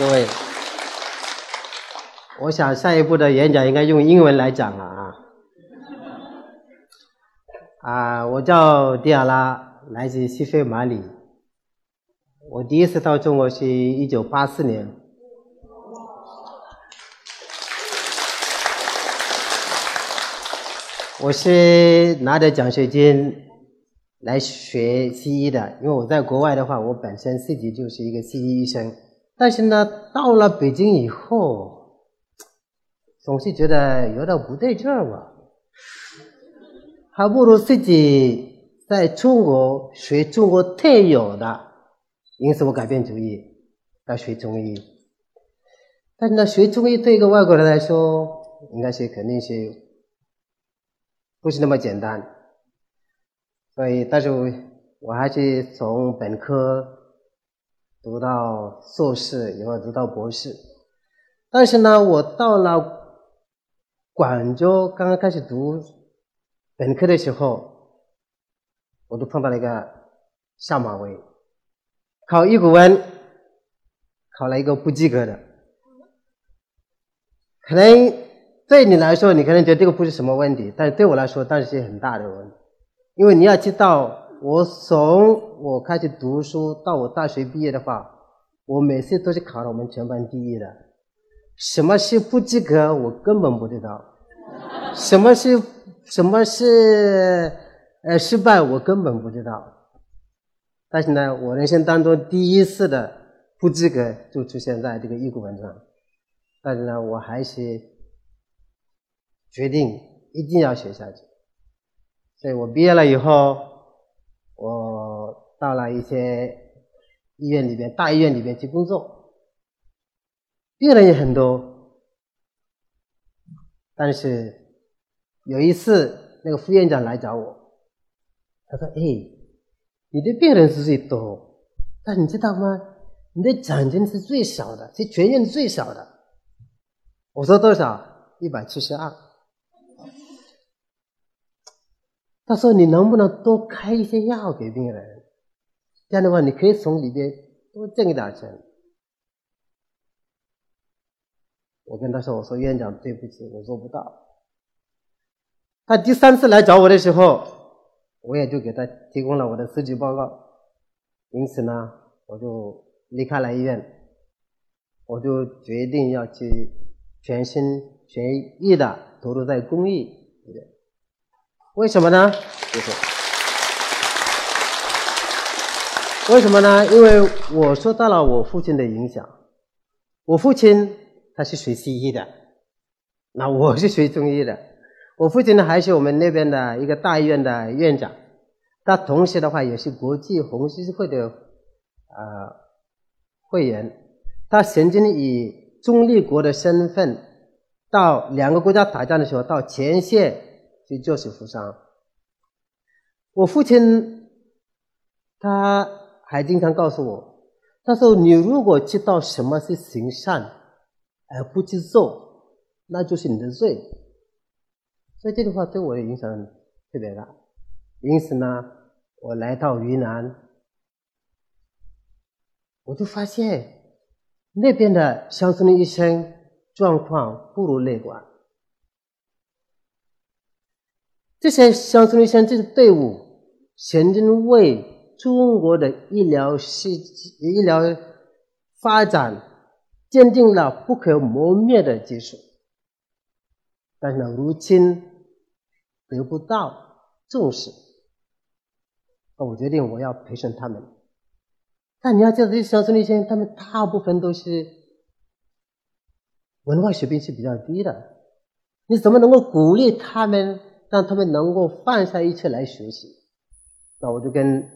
各位。我想下一步的演讲应该用英文来讲了啊。啊，我叫迪亚拉，来自西非马里。我第一次到中国是一九八四年。我是拿着奖学金来学西医的，因为我在国外的话，我本身自己就是一个西医医生。但是呢，到了北京以后，总是觉得有点不对劲儿吧，还不如自己在中国学中国特有的。因此，我改变主意要学中医。但是呢，学中医对一个外国人来说，应该是肯定是。不是那么简单，所以，但是我我还是从本科读到硕士，以后读到博士。但是呢，我到了广州，刚刚开始读本科的时候，我都碰到了一个下马威，考一古文，考了一个不及格的，可能。对你来说，你可能觉得这个不是什么问题，但是对我来说，当然是很大的问题。因为你要知道，我从我开始读书到我大学毕业的话，我每次都是考了我们全班第一的。什么是不及格，我根本不知道；什么是什么是呃失败，我根本不知道。但是呢，我人生当中第一次的不及格就出现在这个译古文上。但是呢，我还是。决定一定要学下去，所以我毕业了以后，我到了一些医院里边，大医院里边去工作，病人也很多，但是有一次那个副院长来找我，他说：“哎，你的病人是最多，但你知道吗？你的奖金是最少的，是全院最少的。”我说多少？一百七十二。他说：“你能不能多开一些药给病人？这样的话，你可以从里边多挣一点钱。”我跟他说：“我说院长，对不起，我做不到。”他第三次来找我的时候，我也就给他提供了我的辞职报告。因此呢，我就离开了医院，我就决定要去全心全意的投入在公益里面。为什么呢？谢谢为什么呢？因为我受到了我父亲的影响。我父亲他是学西医的，那我是学中医的。我父亲呢，还是我们那边的一个大医院的院长，他同时的话也是国际红十字会的呃会员。他曾经以中立国的身份到两个国家打仗的时候，到前线。去救死扶伤。我父亲他还经常告诉我，他说：“你如果知道什么是行善，而不去做，那就是你的罪。”所以这句话对我的影响特别大。因此呢，我来到云南，我就发现那边的乡村的医生状况不如内管。这些乡村医生这支队伍，曾经为中国的医疗系医疗发展奠定了不可磨灭的基础。但是呢，如今得不到重视，那我决定我要培训他们。但你要知道，这些乡村医生，他们大部分都是文化水平是比较低的，你怎么能够鼓励他们？让他们能够放下一切来学习，那我就跟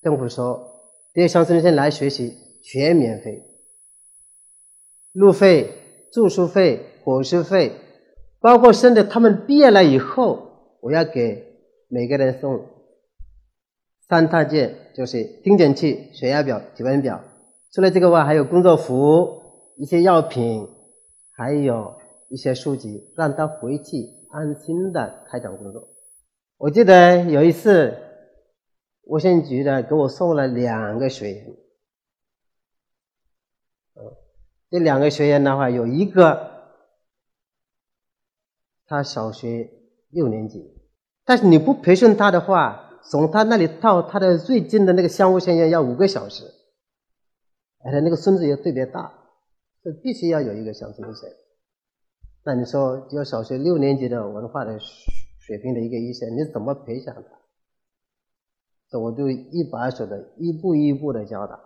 政府说，这些乡村医生来学习全免费，路费、住宿费、伙食费，包括甚至他们毕业了以后，我要给每个人送三大件，就是听诊器、血压表、体温表。除了这个外，还有工作服、一些药品，还有一些书籍，让他回去。安心的开展工作。我记得有一次，卫生局的给我送了两个学员，这两个学员的话，有一个他小学六年级，但是你不培训他的话，从他那里到他的最近的那个香雾县院要五个小时，而且那个孙子也特别大，是必须要有一个乡村医生。那你说，只有小学六年级的文化的水平的一个医生，你怎么培养他？这我就一把手的，一步一步的教他。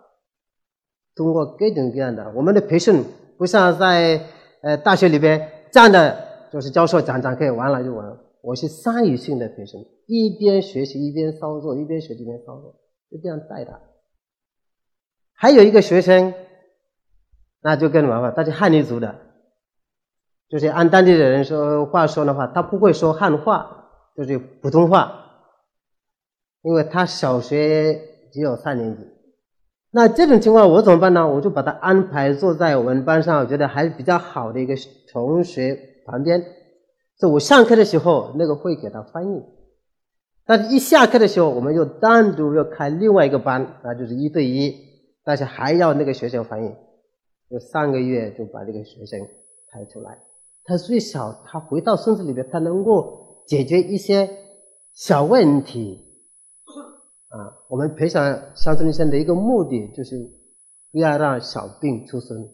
通过各种各样的，我们的培训不像在呃大学里边站的，就是教授讲讲课完了就完了。我是参与性的培训，一边学习一边操作，一边学习一边操作，就这样带他。还有一个学生，那就更麻烦，他是汉尼族的，就是按当地的人说话说的话，他不会说汉话，就是普通话，因为他小学只有三年级。那这种情况我怎么办呢？我就把他安排坐在我们班上，我觉得还是比较好的一个同学旁边。就我上课的时候，那个会给他翻译；但是一下课的时候，我们又单独又开另外一个班，那就是一对一，但是还要那个学生翻译。就三个月就把这个学生开出来。他最小，他回到村子里边，他能够解决一些小问题。啊，我们培养乡村医生的一个目的就是不要让小病出生。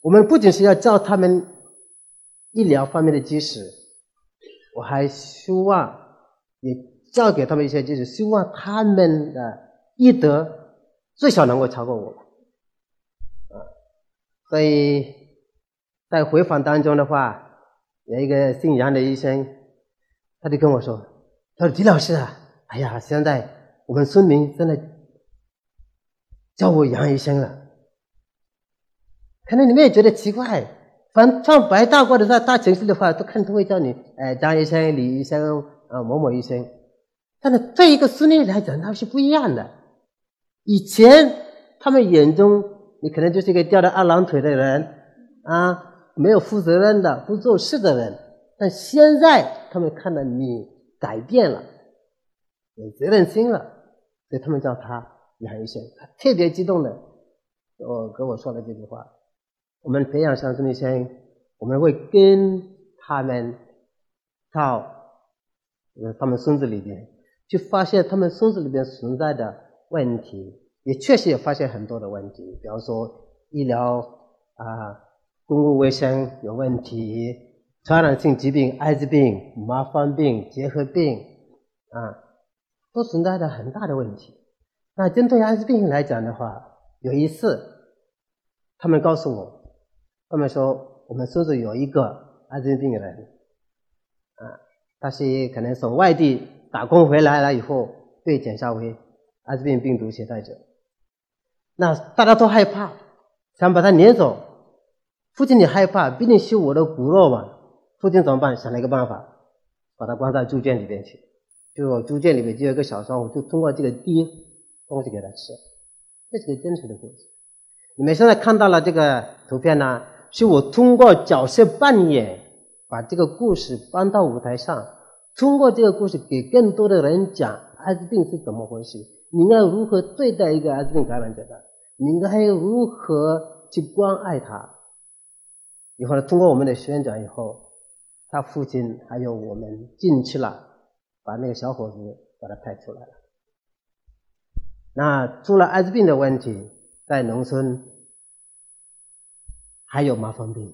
我们不仅是要教他们医疗方面的知识，我还希望也教给他们一些知识，希望他们的医德最少能够超过我。啊，所以在回访当中的话，有一个姓杨的医生，他就跟我说：“他说李老师啊，哎呀，现在。”我们村民真的叫我杨医生了，可能你们也觉得奇怪。反正白大褂的在大城市的话，都看都会叫你哎张医生、李医生啊某某医生。但是对一个村里来讲，那是不一样的。以前他们眼中你可能就是一个吊着二郎腿的人啊，没有负责任的、不做事的人。但现在他们看到你改变了，有责任心了。所以他们叫他杨医生，他特别激动的，我跟我说了这句话。我们培养乡村医生，我们会跟他们到他们村子里边去发现他们村子里边存在的问题，也确实也发现很多的问题，比方说医疗啊、公共卫生有问题，传染性疾病、艾滋病、麻风病、结核病啊。都存在着很大的问题。那针对艾滋病来讲的话，有一次，他们告诉我，他们说我们村子有一个艾滋病病人，啊，他是可能从外地打工回来了以后被检查为艾滋病病毒携带者。那大家都害怕，想把他撵走。父亲也害怕，毕竟是我的骨肉嘛。父亲怎么办？想了一个办法，把他关在猪圈里边去。就猪圈里面就有一个小窗户，就通过这个滴东西给他吃，这是个真实的故事。你们现在看到了这个图片呢，是我通过角色扮演把这个故事搬到舞台上，通过这个故事给更多的人讲艾滋病是怎么回事，你应该如何对待一个艾滋病感染者的，你应该如何去关爱他。以后呢，通过我们的宣讲以后，他父亲还有我们进去了。把那个小伙子把他拍出来了。那除了艾滋病的问题，在农村还有麻风病。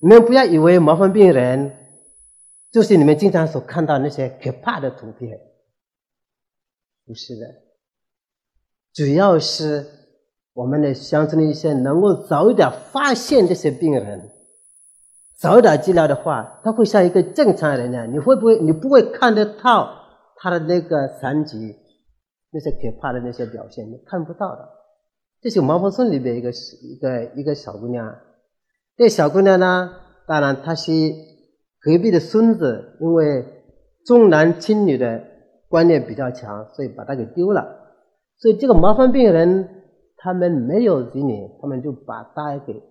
你们不要以为麻风病人就是你们经常所看到那些可怕的图片，不是的。主要是我们的乡村的一些能够早一点发现这些病人。早一点治疗的话，他会像一个正常人一样。你会不会？你不会看得到他的那个残疾，那些可怕的那些表现，你看不到的。这是毛峰村里边一个一个一个小姑娘。这小姑娘呢，当然她是隔壁的孙子，因为重男轻女的观念比较强，所以把她给丢了。所以这个麻风病人他们没有子女，他们就把她给。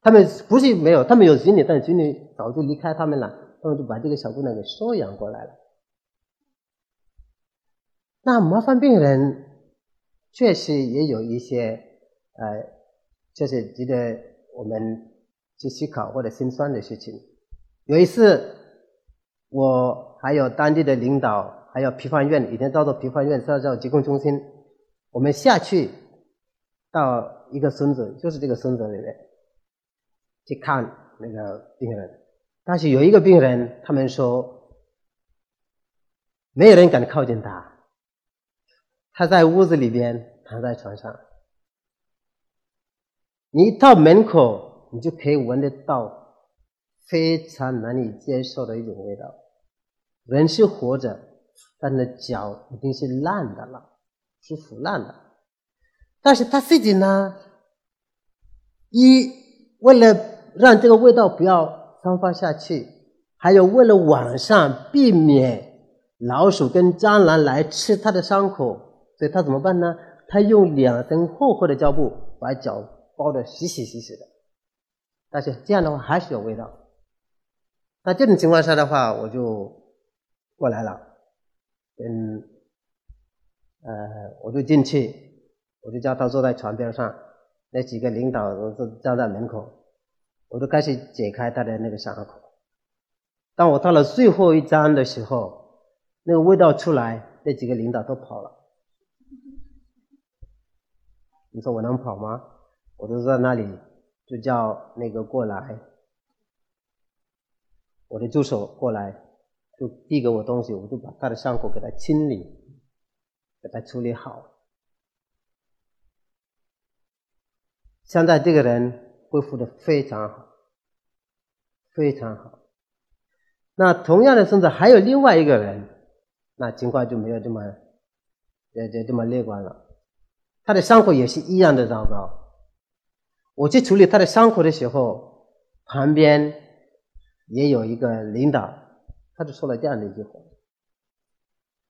他们不是没有，他们有子女，但是子女早就离开他们了，他们就把这个小姑娘给收养过来了。那麻烦病人确实也有一些呃确实值得我们去思考或者心酸的事情。有一次，我还有当地的领导，还有批发院，以前叫做批发院，现在叫疾控中心，我们下去到一个村子，就是这个村子里面去看那个病人。但是有一个病人，他们说没有人敢靠近他，他在屋子里边躺在床上。你一到门口，你就可以闻得到非常难以接受的一种味道。人是活着，但是脚已经是烂的了，是腐烂的。但是他自己呢，一为了让这个味道不要散发下去，还有为了晚上避免老鼠跟蟑螂来吃他的伤口，所以他怎么办呢？他用两层厚厚的胶布把脚。包的实实实实的，但是这样的话还是有味道。那这种情况下的话，我就过来了，嗯，呃，我就进去，我就叫他坐在床边上，那几个领导都站在门口，我就开始解开他的那个伤口。当我到了最后一张的时候，那个味道出来，那几个领导都跑了。你说我能跑吗？我就在那里，就叫那个过来，我的助手过来，就递给我东西，我就把他的伤口给他清理，给他处理好。现在这个人恢复的非常好，非常好。那同样的，甚至还有另外一个人，那情况就没有这么，呃，就这么乐观了。他的伤口也是一样的糟糕。我去处理他的伤口的时候，旁边也有一个领导，他就说了这样的一句话：“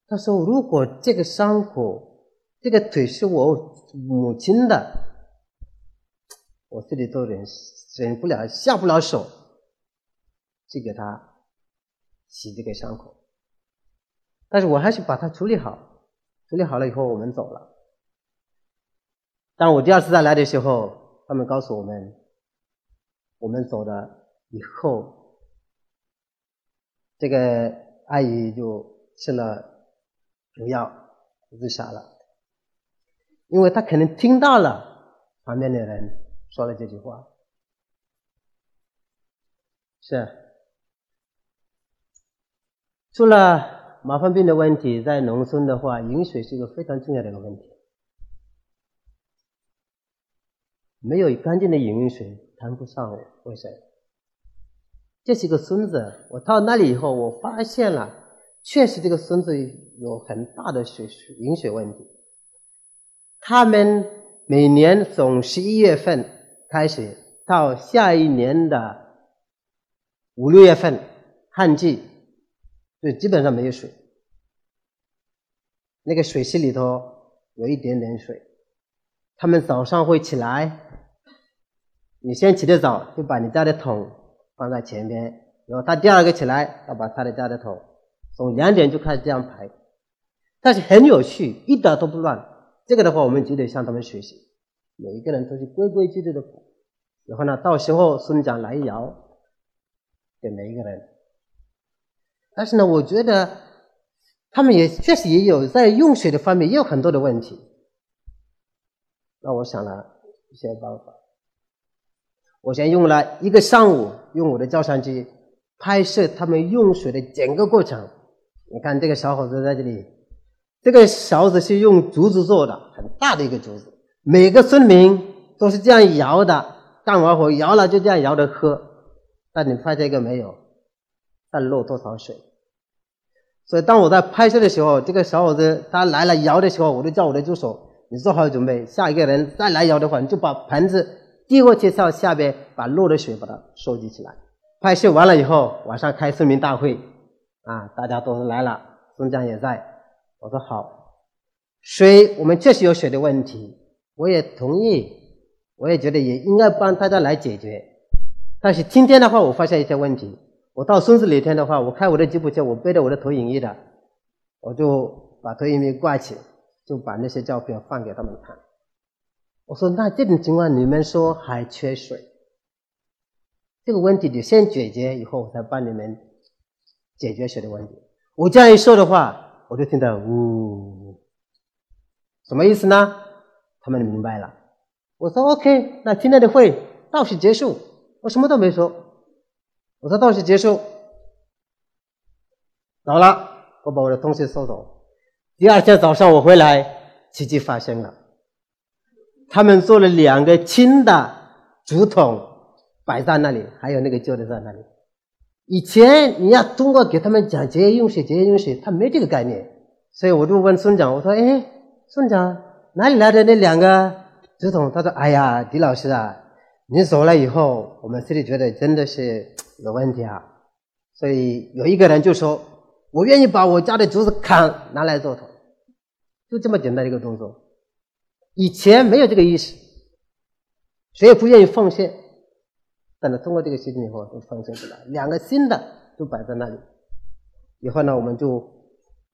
他说，如果这个伤口，这个腿是我母亲的，我这里都忍忍不了，下不了手去给他洗这个伤口。但是我还是把它处理好，处理好了以后，我们走了。当我第二次再来的时候。”他们告诉我们，我们走了以后，这个阿姨就吃了毒药自杀了，因为她可能听到了旁边的人说了这句话。是，除了麻风病的问题，在农村的话，饮水是一个非常重要的一个问题。没有干净的饮用水，谈不上卫生。这是个孙子，我到那里以后，我发现了，确实这个孙子有很大的水饮水问题。他们每年从十一月份开始到下一年的五六月份旱季，就基本上没有水。那个水池里头有一点点水，他们早上会起来。你先起得早，就把你家的桶放在前边，然后他第二个起来，要把他的家的桶从两点就开始这样排，但是很有趣，一点都不乱。这个的话，我们就得向他们学习，每一个人都是规规矩矩的。然后呢，到时候孙长来摇给每一个人。但是呢，我觉得他们也确实也有在用水的方面也有很多的问题。那我想了一些办法。我先用了一个上午，用我的照相机拍摄他们用水的整个过程。你看这个小伙子在这里，这个勺子是用竹子做的，很大的一个竹子。每个村民都是这样摇的，干完活摇了就这样摇着喝。但你拍这个没有，但漏多少水？所以当我在拍摄的时候，这个小伙子他来了摇的时候，我就叫我的助手，你做好准备，下一个人再来摇的话，你就把盆子。递过去到下边，把漏的水把它收集起来。拍摄完了以后，晚上开村民大会，啊，大家都来了，孙江也在。我说好，水我们确实有水的问题，我也同意，我也觉得也应该帮大家来解决。但是今天的话，我发现一些问题。我到孙子那天的话，我开我的吉普车，我背着我的投影仪的，我就把投影仪挂起，就把那些照片放给他们看。我说那这种情况，你们说还缺水，这个问题得先解决，以后我才帮你们解决水的问题。我这样一说的话，我就听到呜，什么意思呢？他们明白了。我说 OK，那今天的会到此结束。我什么都没说。我说到此结束，走了。我把我的东西收走。第二天早上我回来，奇迹发生了。他们做了两个新的竹筒摆在那里，还有那个旧的在那里。以前你要通过给他们讲节约用水、节约用水，他没这个概念。所以我就问孙长，我说：“哎，孙长，哪里来的那两个竹筒？”他说：“哎呀，狄老师啊，你走了以后，我们心里觉得真的是有问题啊。所以有一个人就说。”我愿意把我家的竹子砍拿来做桶，就这么简单一个动作。以前没有这个意识，谁也不愿意奉献。但是通过这个事情以后，都奉献出来，两个新的都摆在那里。以后呢，我们就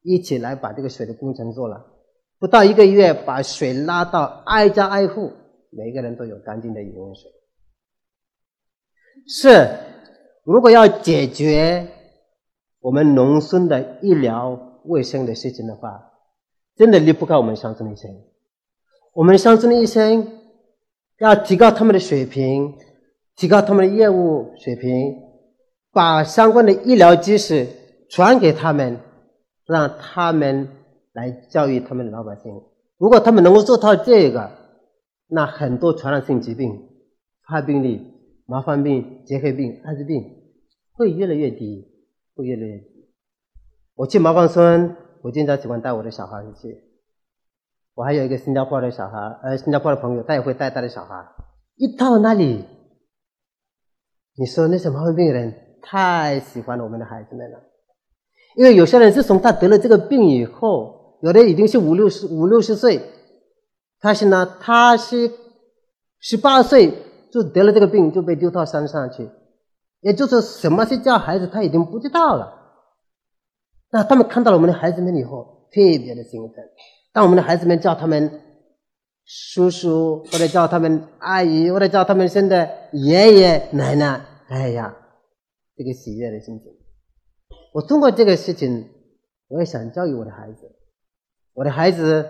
一起来把这个水的工程做了。不到一个月，把水拉到挨家挨户，每个人都有干净的饮用水。是，如果要解决。我们农村的医疗卫生的事情的话，真的离不开我们乡村的医生。我们乡村的医生要提高他们的水平，提高他们的业务水平，把相关的医疗知识传给他们，让他们来教育他们的老百姓。如果他们能够做到这个，那很多传染性疾病、发病率、麻风病、结核病、艾滋病会越来越低。会越来越低。我去麻房村，我经常喜欢带我的小孩去。我还有一个新加坡的小孩，呃，新加坡的朋友，他也会带他的小孩。一到那里，你说那些麻风病人太喜欢我们的孩子们了，因为有些人自从他得了这个病以后，有的已经是五六十、五六十岁，但是呢，他是十八岁就得了这个病，就被丢到山上去。也就是什么是叫孩子，他已经不知道了。那他们看到了我们的孩子们以后，特别的兴奋。当我们的孩子们叫他们叔叔，或者叫他们阿姨，或者叫他们现在爷爷奶奶，哎呀，这个喜悦的心情。我通过这个事情，我也想教育我的孩子。我的孩子，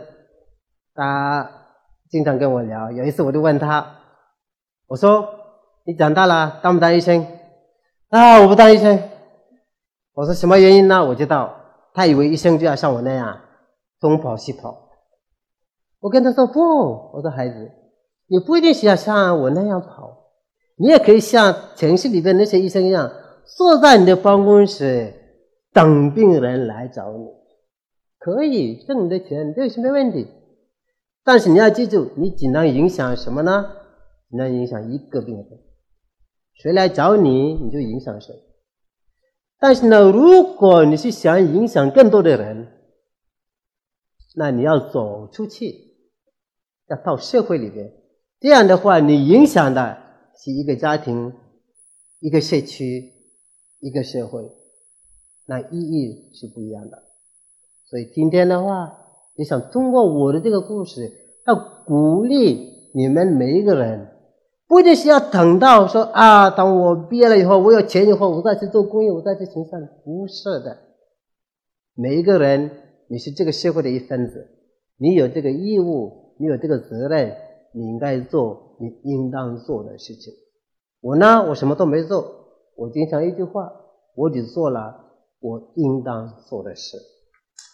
他经常跟我聊。有一次，我就问他，我说：“你长大了当不当医生？”啊！我不当医生。我说什么原因呢？我知道，他以为医生就要像我那样东跑西跑。我跟他说不，我说孩子，你不一定需要像我那样跑，你也可以像城市里边那些医生一样，坐在你的办公室等病人来找你，可以挣你的钱，这个是没问题。但是你要记住，你只能影响什么呢？只能影响一个病人。谁来找你，你就影响谁。但是呢，如果你是想影响更多的人，那你要走出去，要到社会里边。这样的话，你影响的是一个家庭、一个社区、一个社会，那意义是不一样的。所以今天的话，也想通过我的这个故事，要鼓励你们每一个人。不一定是要等到说啊，等我毕业了以后，我有钱以后，我再去做公益，我再去行善。不是的，每一个人，你是这个社会的一份子，你有这个义务，你有这个责任，你应该做你应当做的事情。我呢，我什么都没做，我经常一句话，我只做了我应当做的事。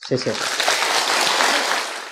谢谢。